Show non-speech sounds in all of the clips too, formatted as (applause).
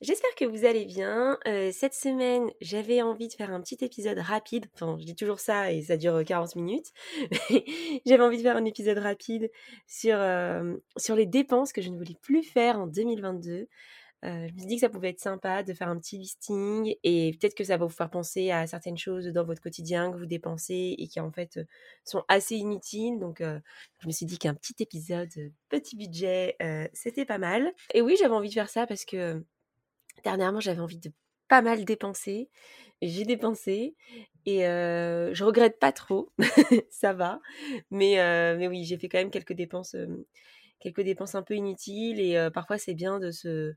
J'espère que vous allez bien. Euh, cette semaine, j'avais envie de faire un petit épisode rapide. Enfin, je dis toujours ça et ça dure 40 minutes. (laughs) j'avais envie de faire un épisode rapide sur, sur les dépenses que je ne voulais plus faire en 2022. Euh, je me suis dit que ça pouvait être sympa de faire un petit listing et peut-être que ça va vous faire penser à certaines choses dans votre quotidien que vous dépensez et qui en fait sont assez inutiles. Donc je me suis dit qu'un petit épisode, petit budget, c'était pas mal. Et oui, j'avais envie de faire ça parce que Dernièrement, j'avais envie de pas mal dépenser. J'ai dépensé et je regrette pas trop, (laughs) ça va. Mais, mais oui, j'ai fait quand même quelques dépenses, quelques un peu inutiles et parfois c'est bien de se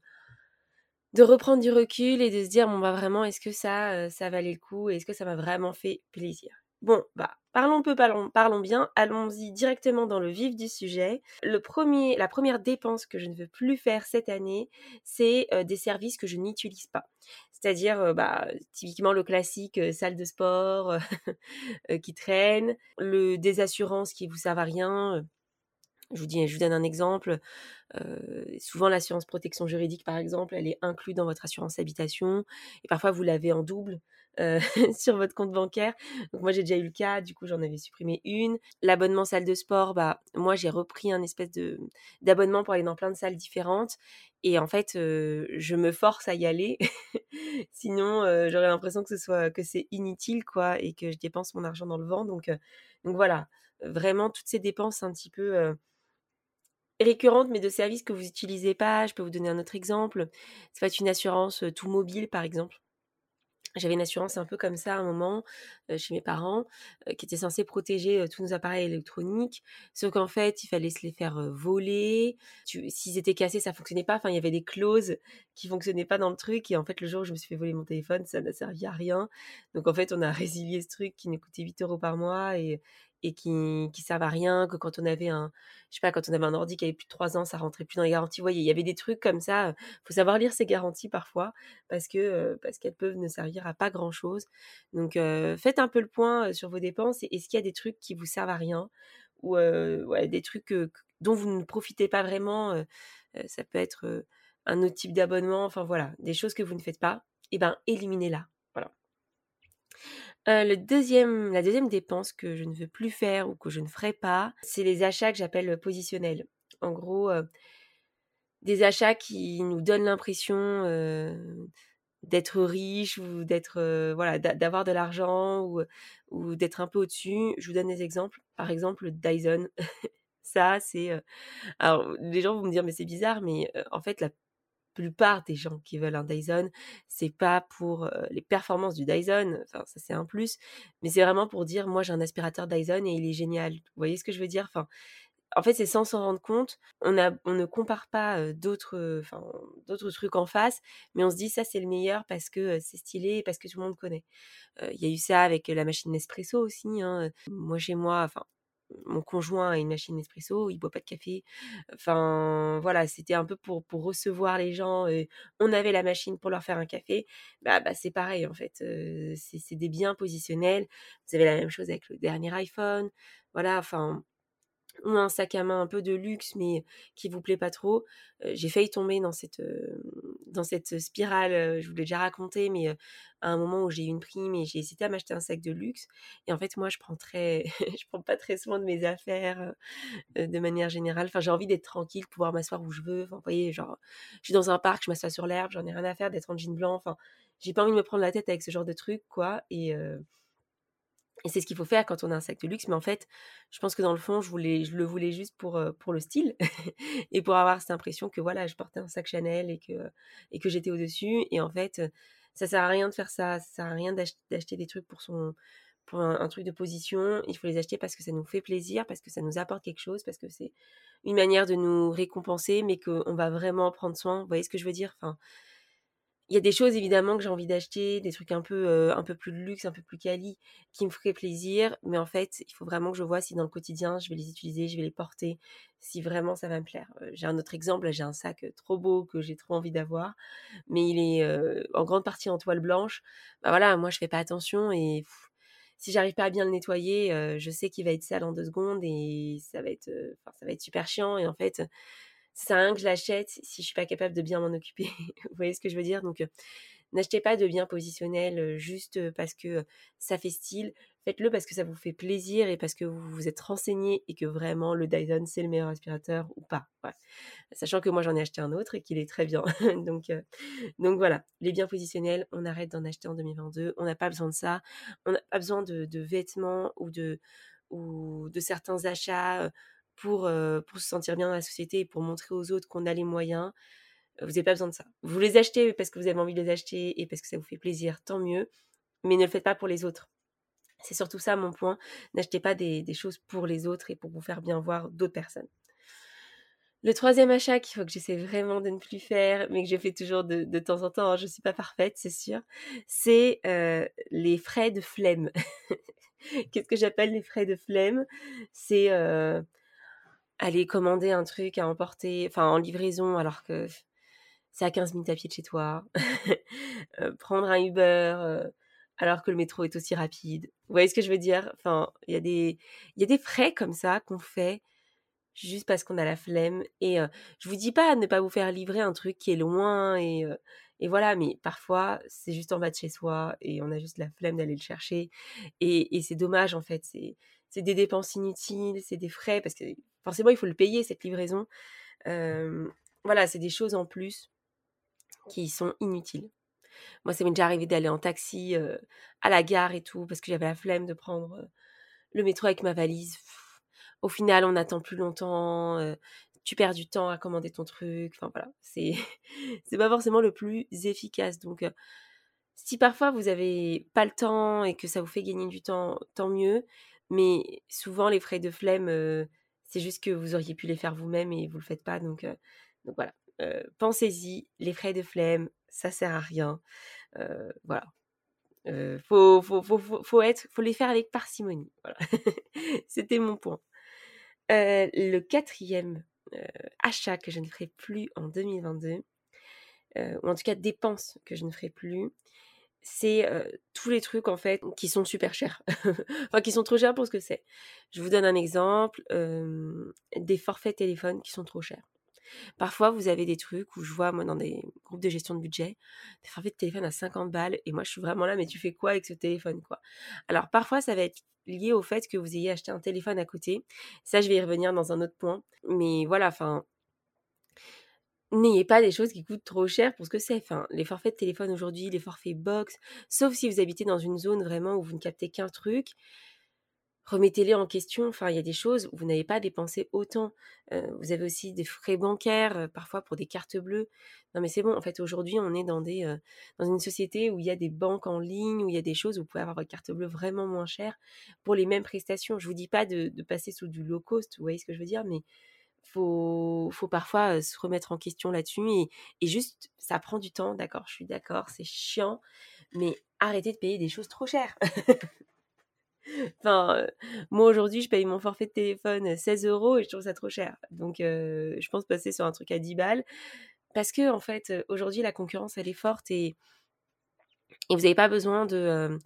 de reprendre du recul et de se dire bon bah vraiment est-ce que ça ça valait le coup? Est-ce que ça m'a vraiment fait plaisir? Bon, bah, parlons peu, parlons, parlons bien, allons-y directement dans le vif du sujet. Le premier, la première dépense que je ne veux plus faire cette année, c'est des services que je n'utilise pas. C'est-à-dire, bah, typiquement le classique salle de sport (laughs) qui traîne, le des assurances qui vous servent à rien. Je vous, dis, je vous donne un exemple. souvent, l'assurance protection juridique, par exemple, elle est inclue dans votre assurance habitation. Et parfois, vous l'avez en double. Euh, (laughs) sur votre compte bancaire. Donc moi j'ai déjà eu le cas, du coup j'en avais supprimé une. L'abonnement salle de sport, bah moi j'ai repris un espèce de d'abonnement pour aller dans plein de salles différentes et en fait euh, je me force à y aller. (laughs) Sinon euh, j'aurais l'impression que ce soit que c'est inutile quoi et que je dépense mon argent dans le vent. Donc donc voilà, vraiment toutes ces dépenses un petit peu récurrentes mais de services que vous n'utilisez pas. Je peux vous donner un autre exemple. Ça va être une assurance tout mobile par exemple j'avais une assurance un peu comme ça à un moment chez mes parents qui était censée protéger tous nos appareils électroniques. Sauf qu'en fait il fallait se les faire voler. S'ils étaient cassés ça fonctionnait pas. Enfin il y avait des clauses qui fonctionnaient pas dans le truc. Et en fait le jour où je me suis fait voler mon téléphone ça n'a servi à rien. Donc en fait on a (laughs) résilié ce truc qui nous coûtait 8 euros par mois. Et et qui qui servent à rien, que quand on avait un je sais pas, quand on avait un ordi qui avait plus de 3 ans, ça rentrait plus dans les garanties. Vous voyez, il y avait des trucs comme ça, faut savoir lire ces garanties parfois parce que parce qu'elles peuvent ne servir à pas grand-chose. Donc faites un peu le point sur vos dépenses et est-ce qu'il y a des trucs qui vous servent à rien ou ouais, des trucs dont vous ne profitez pas vraiment, ça peut être un autre type d'abonnement, enfin voilà, des choses que vous ne faites pas, et eh ben éliminez-la. Euh, le deuxième, la deuxième dépense que je ne veux plus faire ou que je ne ferai pas, c'est les achats que j'appelle positionnels. En gros, euh, des achats qui nous donnent l'impression euh, d'être riche ou d'être voilà d'avoir de l'argent ou, ou d'être un peu au-dessus. Je vous donne des exemples. Par exemple, Dyson. (laughs) Ça, c'est alors les gens vont me dire mais c'est bizarre, mais en fait la plupart des gens qui veulent un Dyson, c'est pas pour les performances du Dyson, enfin ça c'est un plus, mais c'est vraiment pour dire moi j'ai un aspirateur Dyson et il est génial. Vous voyez ce que je veux dire? Enfin, en fait c'est sans s'en rendre compte. On a, on ne compare pas d'autres, d'autres trucs en face, mais on se dit ça c'est le meilleur parce que c'est stylé et parce que tout le monde connaît. Il y a eu ça avec la machine Nespresso aussi. Hein. Moi chez moi, enfin mon conjoint a une machine Nespresso, il boit pas de café. Enfin, voilà, c'était un peu pour, pour recevoir les gens. on avait la machine pour leur faire un café. Bah, bah c'est pareil, en fait. c'est des biens positionnels. Vous avez la même chose avec le dernier iPhone. Voilà, enfin, ou un sac à main un peu de luxe mais qui vous plaît pas trop. j'ai failli tomber dans cette, dans cette spirale, je vous l'ai déjà raconté, mais à un moment où j'ai eu une prime et j'ai hésité à m'acheter un sac de luxe. Et en fait, moi, je prends très, (laughs) je prends pas très soin de mes affaires de manière générale. Enfin, j'ai envie d'être tranquille, pouvoir m'asseoir où je veux. Enfin, voyez, genre, je suis dans un parc, je m'assois sur l'herbe, j'en ai rien à faire d'être en jean blanc. Enfin, j'ai pas envie de me prendre la tête avec ce genre de trucs, quoi. Et et c'est ce qu'il faut faire quand on a un sac de luxe. Mais en fait, je pense que dans le fond, je, le voulais juste pour, pour le style (laughs) et pour avoir cette impression que voilà, je portais un sac Chanel et que, et que j'étais au-dessus. Et en fait, ça sert à rien de faire ça. Ça sert à rien d'acheter des trucs pour, son, pour un, truc de position. Il faut les acheter parce que ça nous fait plaisir, parce que ça nous apporte quelque chose, parce que c'est une manière de nous récompenser, mais qu'on va vraiment prendre soin. Vous voyez ce que je veux dire? Enfin, il y a des choses évidemment que j'ai envie d'acheter, des trucs un peu, un peu plus de luxe, un peu plus quali, qui me feraient plaisir. Mais en fait, il faut vraiment que je vois si dans le quotidien, je vais les utiliser, je vais les porter, si vraiment ça va me plaire. j'ai un autre exemple, j'ai un sac trop beau que j'ai trop envie d'avoir, mais il est en grande partie en toile blanche. Bah voilà, moi je fais pas attention et si j'arrive pas à bien le nettoyer, je sais qu'il va être sale en deux secondes et ça va être, ça va être super chiant. Et en fait, que je l'achète si je suis pas capable de bien m'en occuper. (laughs) Vous voyez ce que je veux dire? Donc, n'achetez pas de biens positionnels juste parce que ça fait style. Faites-le parce que ça vous fait plaisir et parce que vous vous êtes renseigné et que vraiment le Dyson c'est le meilleur aspirateur ou pas. Sachant que moi j'en ai acheté un autre et qu'il est très bien. (laughs) donc, voilà, les biens positionnels, on arrête d'en acheter en 2022. On n'a pas besoin de ça. On n'a pas besoin de, de, vêtements ou de, ou de certains achats pour, se sentir bien dans la société et pour montrer aux autres qu'on a les moyens. Vous n'avez pas besoin de ça. Vous les achetez parce que vous avez envie de les acheter et parce que ça vous fait plaisir, tant mieux. Mais ne le faites pas pour les autres. C'est surtout ça mon point. N'achetez pas des, choses pour les autres et pour vous faire bien voir d'autres personnes. Le troisième achat qu'il faut que j'essaie vraiment de ne plus faire, mais que je fais toujours de, temps en temps, hein, je ne suis pas parfaite, c'est sûr, c'est les frais de flemme. (laughs) Qu'est-ce que j'appelle les frais de flemme? C'est aller commander un truc à emporter, enfin en livraison alors que c'est à 15 minutes à pied de chez toi, (laughs) euh, prendre un Uber euh, alors que le métro est aussi rapide. Vous voyez ce que je veux dire? Enfin, il y, a des, frais comme ça qu'on fait juste parce qu'on a la flemme. Et euh, je vous dis pas de ne pas vous faire livrer un truc qui est loin et, et voilà, mais parfois c'est juste en bas de chez soi et on a juste la flemme d'aller le chercher. Et, et c'est dommage en fait, c'est des dépenses inutiles, c'est des frais, parce que forcément, il faut le payer, cette livraison. voilà, c'est des choses en plus qui sont inutiles. Moi, ça m'est déjà arrivé d'aller en taxi à la gare et tout, parce que j'avais la flemme de prendre le métro avec ma valise. Au final, on attend plus longtemps, tu perds du temps à commander ton truc. Enfin voilà, c'est (laughs) c'est pas forcément le plus efficace. Donc, si parfois vous avez pas le temps et que ça vous fait gagner du temps, tant mieux. Mais souvent, les frais de flemme, c'est juste que vous auriez pu les faire vous-même et vous le faites pas. Donc, voilà. Pensez-y, les frais de flemme, ça sert à rien. voilà. faut, faut, être, faut les faire avec parcimonie. Voilà. (laughs) C'était mon point. le quatrième achat que je ne ferai plus en 2022, ou en tout cas dépense que je ne ferai plus, c'est tous les trucs en fait qui sont super chers, (laughs) enfin qui sont trop chers pour ce que c'est. Je vous donne un exemple, des forfaits téléphones qui sont trop chers. Parfois, vous avez des trucs où je vois, moi, dans des groupes de gestion de budget, des forfaits de téléphone à 50 balles, et moi, je suis vraiment là, mais tu fais quoi avec ce téléphone, quoi? Alors, parfois, ça va être lié au fait que vous ayez acheté un téléphone à côté. Ça, je vais y revenir dans un autre point. Mais voilà, enfin, n'ayez pas des choses qui coûtent trop cher pour ce que c'est. Enfin, les forfaits de téléphone aujourd'hui, les forfaits box, sauf si vous habitez dans une zone vraiment où vous ne captez qu'un truc, remettez-les en question. Enfin, il y a des choses où vous n'avez pas dépensé autant. Euh, vous avez aussi des frais bancaires, euh, parfois pour des cartes bleues. Non, mais c'est bon. En fait, aujourd'hui, on est dans, des, euh, dans une société où il y a des banques en ligne, où il y a des choses où vous pouvez avoir votre carte bleue vraiment moins chère pour les mêmes prestations. Je vous dis pas de, de passer sous du low cost, vous voyez ce que je veux dire, mais faut, faut parfois se remettre en question là-dessus et, et, juste, ça prend du temps, d'accord, je suis d'accord, c'est chiant, mais arrêtez de payer des choses trop chères. (laughs) enfin, moi aujourd'hui, je paye mon forfait de téléphone 16 euros et je trouve ça trop cher. Donc, je pense passer sur un truc à 10 balles parce que, en fait, aujourd'hui, la concurrence, elle est forte et, et vous n'avez pas besoin de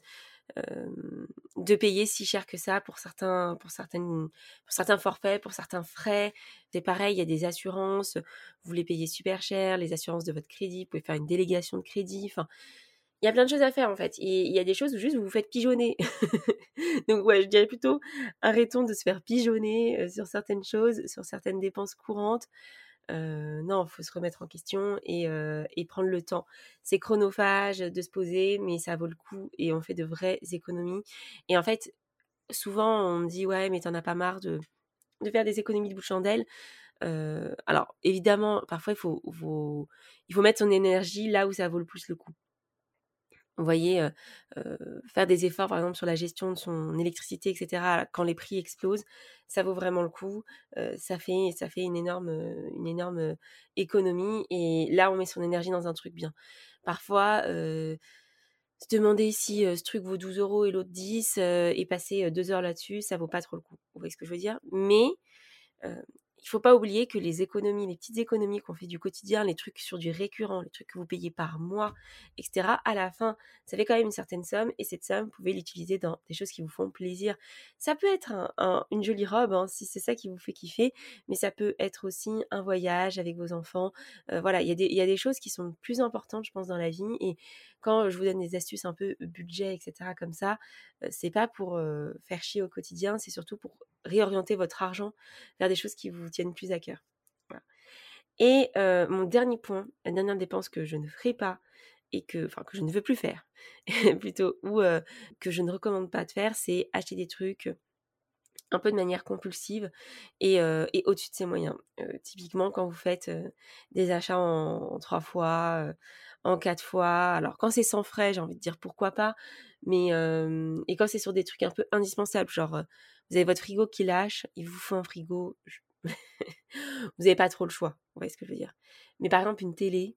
de payer si cher que ça pour certains, pour certaines, pour certains forfaits, pour certains frais. C'est pareil, il y a des assurances, vous les payez super cher, les assurances de votre crédit, vous pouvez faire une délégation de crédit. Enfin, il y a plein de choses à faire en fait. Et il y a des choses où juste vous vous faites pigeonner. (laughs) Donc ouais, je dirais plutôt arrêtons de se faire pigeonner sur certaines choses, sur certaines dépenses courantes non, il faut se remettre en question et, prendre le temps. C'est chronophage de se poser, mais ça vaut le coup et on fait de vraies économies. Et en fait, souvent on me dit ouais, mais t'en as pas marre de, faire des économies de bout de chandelle. alors évidemment, parfois il faut, il faut mettre son énergie là où ça vaut le plus le coup. Vous voyez, faire des efforts, par exemple, sur la gestion de son électricité, etc., quand les prix explosent, ça vaut vraiment le coup. ça fait, une énorme, une énorme économie. Et là, on met son énergie dans un truc bien. Parfois, se demander si ce truc vaut 12 euros et l'autre 10 et passer deux heures là-dessus, ça vaut pas trop le coup. Vous voyez ce que je veux dire? Mais il faut pas oublier que les économies, les petites économies qu'on fait du quotidien, les trucs sur du récurrent, les trucs que vous payez par mois, etc., à la fin, ça fait quand même une certaine somme et cette somme, vous pouvez l'utiliser dans des choses qui vous font plaisir. Ça peut être une jolie robe, hein, si c'est ça qui vous fait kiffer, mais ça peut être aussi un voyage avec vos enfants. Euh, voilà, il y, a des choses qui sont plus importantes, je pense, dans la vie et quand je vous donne des astuces un peu budget, etc., comme ça, c'est pas pour faire chier au quotidien, c'est surtout pour réorienter votre argent vers des choses qui vous tiennent plus à cœur. Et mon dernier point, la dernière dépense que je ne ferai pas et que, que je ne veux plus faire, (laughs) plutôt, ou que je ne recommande pas de faire, c'est acheter des trucs un peu de manière compulsive et, au-dessus de ses moyens. typiquement, quand vous faites des achats en, trois fois, en quatre fois, alors quand c'est sans frais, j'ai envie de dire pourquoi pas, mais et quand c'est sur des trucs un peu indispensables, genre vous avez votre frigo qui lâche, il vous faut un frigo, (laughs) vous n'avez pas trop le choix, vous voyez ce que je veux dire. Mais par exemple, une télé,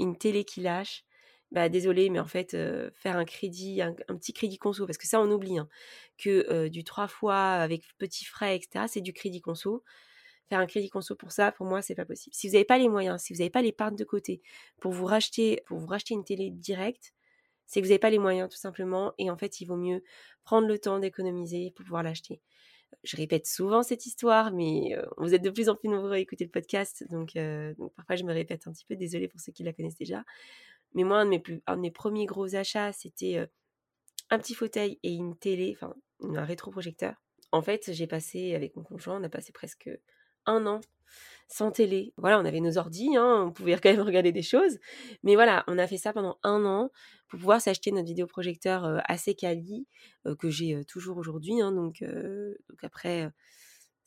une télé qui lâche, bah désolé, mais en fait, faire un crédit, un, petit crédit conso, parce que ça on oublie, hein, que du trois fois avec petits frais, etc., c'est du crédit conso. Faire un crédit conso pour ça, pour moi, c'est pas possible. Si vous n'avez pas les moyens, si vous n'avez pas l'épargne de côté pour vous racheter, pour vous racheter une télé directe, c'est que vous n'avez pas les moyens tout simplement. Et en fait, il vaut mieux prendre le temps d'économiser pour pouvoir l'acheter. Je répète souvent cette histoire, mais vous êtes de plus en plus nombreux à écouter le podcast, donc, donc parfois je me répète un petit peu. Désolée pour ceux qui la connaissent déjà. Mais moi, un de mes, plus, un de mes premiers gros achats, c'était un petit fauteuil et une télé, enfin un rétroprojecteur. En fait, j'ai passé avec mon conjoint, on a passé presque un an sans télé. Voilà, on avait nos ordis, hein, on pouvait (laughs) quand même regarder des choses. Mais voilà, on a fait ça pendant un an pour pouvoir s'acheter notre vidéoprojecteur assez quali, que j'ai toujours aujourd'hui. Hein, donc, donc après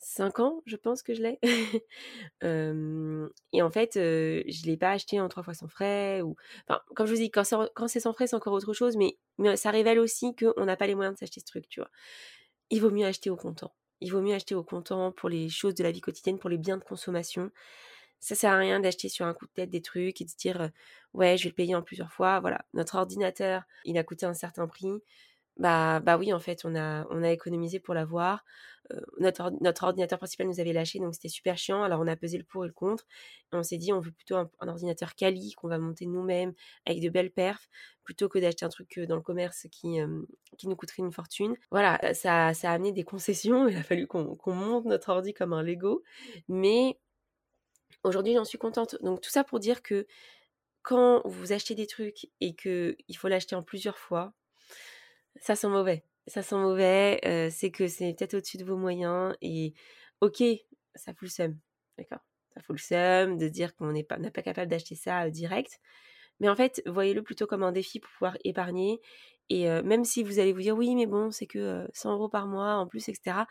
5 ans, je pense que je l'ai. (laughs) et en fait, je ne l'ai pas acheté en trois fois sans frais. Ou... Enfin, comme je vous dis, quand c'est, sans frais, c'est encore autre chose, mais, mais ça révèle aussi qu'on n'a pas les moyens de s'acheter ce truc, tu vois. Il vaut mieux acheter au comptant. Il vaut mieux acheter au comptant pour les choses de la vie quotidienne, pour les biens de consommation. Ça sert à rien d'acheter sur un coup de tête des trucs et de dire ouais, je vais le payer en plusieurs fois. Voilà, notre ordinateur, il a coûté un certain prix. Bah, bah oui, en fait, on a, on a économisé pour l'avoir. notre, notre ordinateur principal nous avait lâché, donc c'était super chiant. Alors on a pesé le pour et le contre. On s'est dit, on veut plutôt un, ordinateur quali qu'on va monter nous-mêmes avec de belles perfs, plutôt que d'acheter un truc dans le commerce qui, qui nous coûterait une fortune. Voilà, ça, ça a amené des concessions. (laughs) Il a fallu qu'on monte notre ordi comme un Lego. Mais aujourd'hui, j'en suis contente. Donc tout ça pour dire que quand vous achetez des trucs et qu'il faut l'acheter en plusieurs fois, ça sent mauvais. Ça sent mauvais, c'est que c'est peut-être au-dessus de vos moyens et OK, ça fout le seum. D'accord? Ça fout le seum de dire qu'on n'est pas, pas capable d'acheter ça direct. Mais en fait, voyez-le plutôt comme un défi pour pouvoir épargner. Et même si vous allez vous dire oui, mais bon, c'est que 100 euros par mois en plus, etc.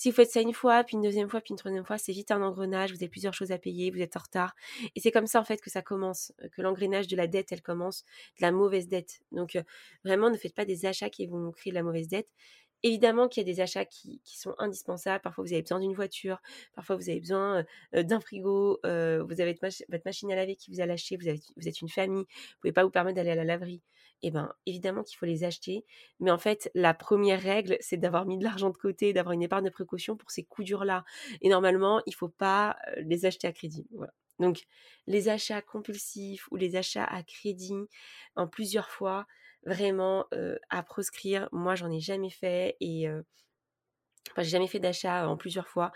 Si vous faites ça une fois, puis une deuxième fois, puis une troisième fois, c'est vite un engrenage, vous avez plusieurs choses à payer, vous êtes en retard. Et c'est comme ça en fait que ça commence, euh, que l'engrenage de la dette, elle commence, de la mauvaise dette. Donc euh, vraiment, ne faites pas des achats qui vont créer de la mauvaise dette. Évidemment qu'il y a des achats qui, sont indispensables. Parfois, vous avez besoin d'une voiture. Parfois, vous avez besoin euh, d'un frigo. vous avez votre, machine à laver qui vous a lâché. Vous, vous êtes une famille. Vous ne pouvez pas vous permettre d'aller à la laverie eh ben, évidemment qu'il faut les acheter. Mais en fait, la première règle, c'est d'avoir mis de l'argent de côté, d'avoir une épargne de précaution pour ces coups durs-là. Et normalement, il ne faut pas les acheter à crédit. Donc, les achats compulsifs ou les achats à crédit en plusieurs fois, vraiment à proscrire. Moi, j'en ai jamais fait et enfin, j'ai jamais fait d'achat en plusieurs fois.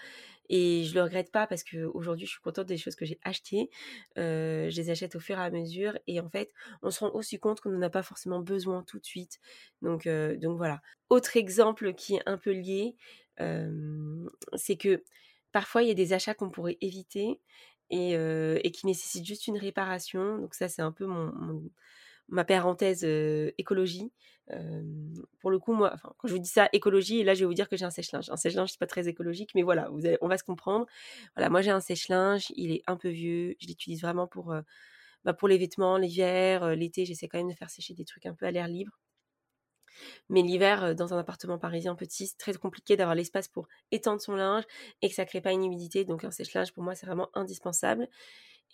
Et je le regrette pas parce qu'aujourd'hui, je suis contente des choses que j'ai achetées. je les achète au fur et à mesure. Et en fait, on se rend aussi compte qu'on n'en a pas forcément besoin tout de suite. Donc, donc voilà. Autre exemple qui est un peu lié, c'est que parfois, il y a des achats qu'on pourrait éviter et, et, qui nécessitent juste une réparation. Donc ça, c'est un peu mon, ma parenthèse écologie. pour le coup, moi, quand je vous dis ça, écologie, là, je vais vous dire que j'ai un sèche-linge. Un sèche-linge, c'est pas très écologique, mais voilà, on va se comprendre. Voilà, moi, j'ai un sèche-linge, il est un peu vieux, je l'utilise vraiment pour, bah, pour les vêtements, l'hiver, l'été, j'essaie quand même de faire sécher des trucs un peu à l'air libre. Mais l'hiver, dans un appartement parisien petit, c'est très compliqué d'avoir l'espace pour étendre son linge et que ça crée pas une humidité. Donc un sèche-linge, pour moi, c'est vraiment indispensable.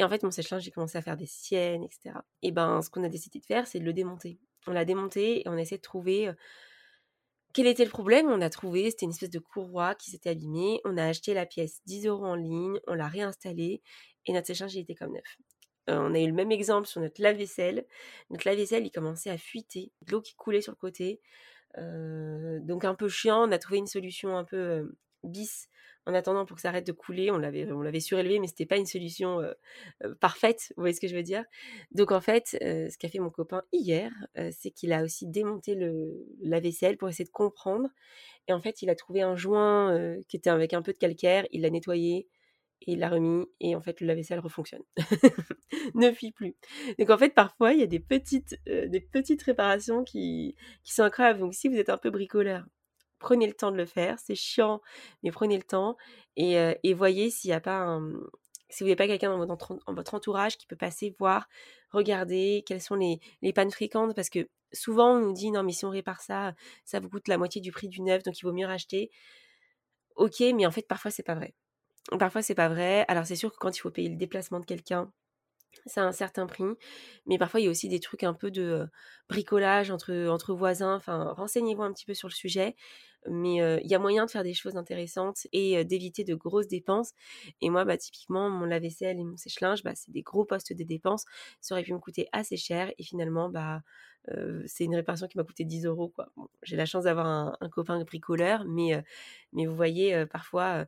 Et en fait, mon sèche-linge, j'ai commencé à faire des siennes, etc. Et ben, ce qu'on a décidé de faire, c'est de le démonter. On l'a démonté et on essaie de trouver quel était le problème On a trouvé, c'était une espèce de courroie qui s'était abîmée. On a acheté la pièce 10 euros en ligne, on l'a réinstallée et notre sèche-linge, il était comme neuf. on a eu le même exemple sur notre lave-vaisselle. Notre lave-vaisselle, il commençait à fuiter, de l'eau qui coulait sur le côté. donc un peu chiant, on a trouvé une solution un peu bis en attendant pour que ça arrête de couler. On l'avait, on l'avait surélevé, mais c'était pas une solution parfaite. Vous voyez ce que je veux dire? Donc en fait, ce qu'a fait mon copain hier, c'est qu'il a aussi démonté le, la vaisselle pour essayer de comprendre. Et en fait, il a trouvé un joint qui était avec un peu de calcaire. Il l'a nettoyé et il l'a remis. Et en fait, le lave-vaisselle refonctionne. (laughs) ne fuit plus. Donc en fait, parfois, il y a des petites, des petites réparations qui, qui sont incroyables. Donc si vous êtes un peu bricoleur prenez le temps de le faire. C'est chiant, mais prenez le temps et, voyez s'il n'y a pas un, si vous n'avez pas quelqu'un dans votre, entourage qui peut passer voir, regarder quelles sont les, pannes fréquentes, parce que souvent on nous dit non mais si on répare ça, ça vous coûte la moitié du prix du neuf, donc il vaut mieux racheter. Ok, mais en fait parfois c'est pas vrai. Parfois c'est pas vrai. Alors c'est sûr que quand il faut payer le déplacement de quelqu'un, c'est un certain prix. Mais parfois, il y a aussi des trucs un peu de bricolage entre, entre voisins. Enfin, renseignez-vous un petit peu sur le sujet. Mais il y a moyen de faire des choses intéressantes et d'éviter de grosses dépenses. Et moi, bah, typiquement, mon lave-vaisselle et mon sèche-linge, bah, c'est des gros postes de dépenses. Ça aurait pu me coûter assez cher. Et finalement, bah, c'est une réparation qui m'a coûté 10 euros. J'ai la chance d'avoir un, un, copain bricoleur. Mais, mais vous voyez, parfois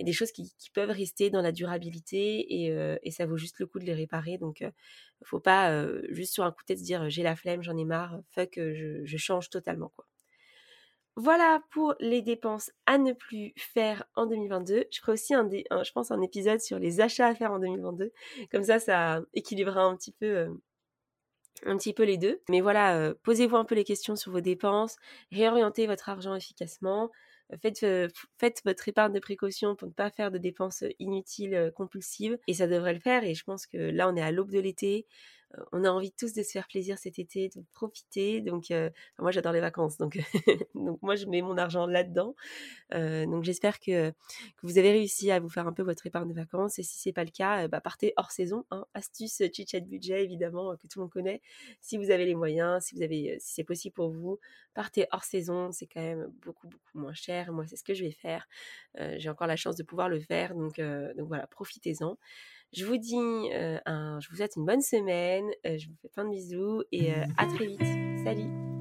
a des choses qui, peuvent rester dans la durabilité et, ça vaut juste le coup de les réparer. Donc, ne faut pas juste sur un coup de tête se dire j'ai la flemme, j'en ai marre, fuck, je, je change totalement. quoi. Voilà pour les dépenses à ne plus faire en 2022. Je ferai aussi un, je pense un épisode sur les achats à faire en 2022. Comme ça, ça équilibrera un petit peu un petit peu les deux. Mais voilà, posez-vous un peu les questions sur vos dépenses, réorientez votre argent efficacement, Faites, faites, votre épargne de précaution pour ne pas faire de dépenses inutiles, compulsives. Et ça devrait le faire. Et je pense que là, on est à l'aube de l'été on a envie tous de se faire plaisir cet été, de profiter. Donc, moi, j'adore les vacances. Donc, (laughs) donc, moi, je mets mon argent là-dedans. Donc, j'espère que, vous avez réussi à vous faire un peu votre épargne de vacances. Et si c'est pas le cas, bah, partez hors saison. Hein. Astuce chit-chat budget, évidemment, que tout le monde connaît. Si vous avez les moyens, si, vous avez, si c'est possible pour vous, partez hors saison. C'est quand même beaucoup, beaucoup moins cher. Moi, c'est ce que je vais faire. J'ai encore la chance de pouvoir le faire. Donc, donc voilà, profitez-en. Je vous dis, je vous souhaite une bonne semaine, je vous fais plein de bisous et à (laughs) très vite. Salut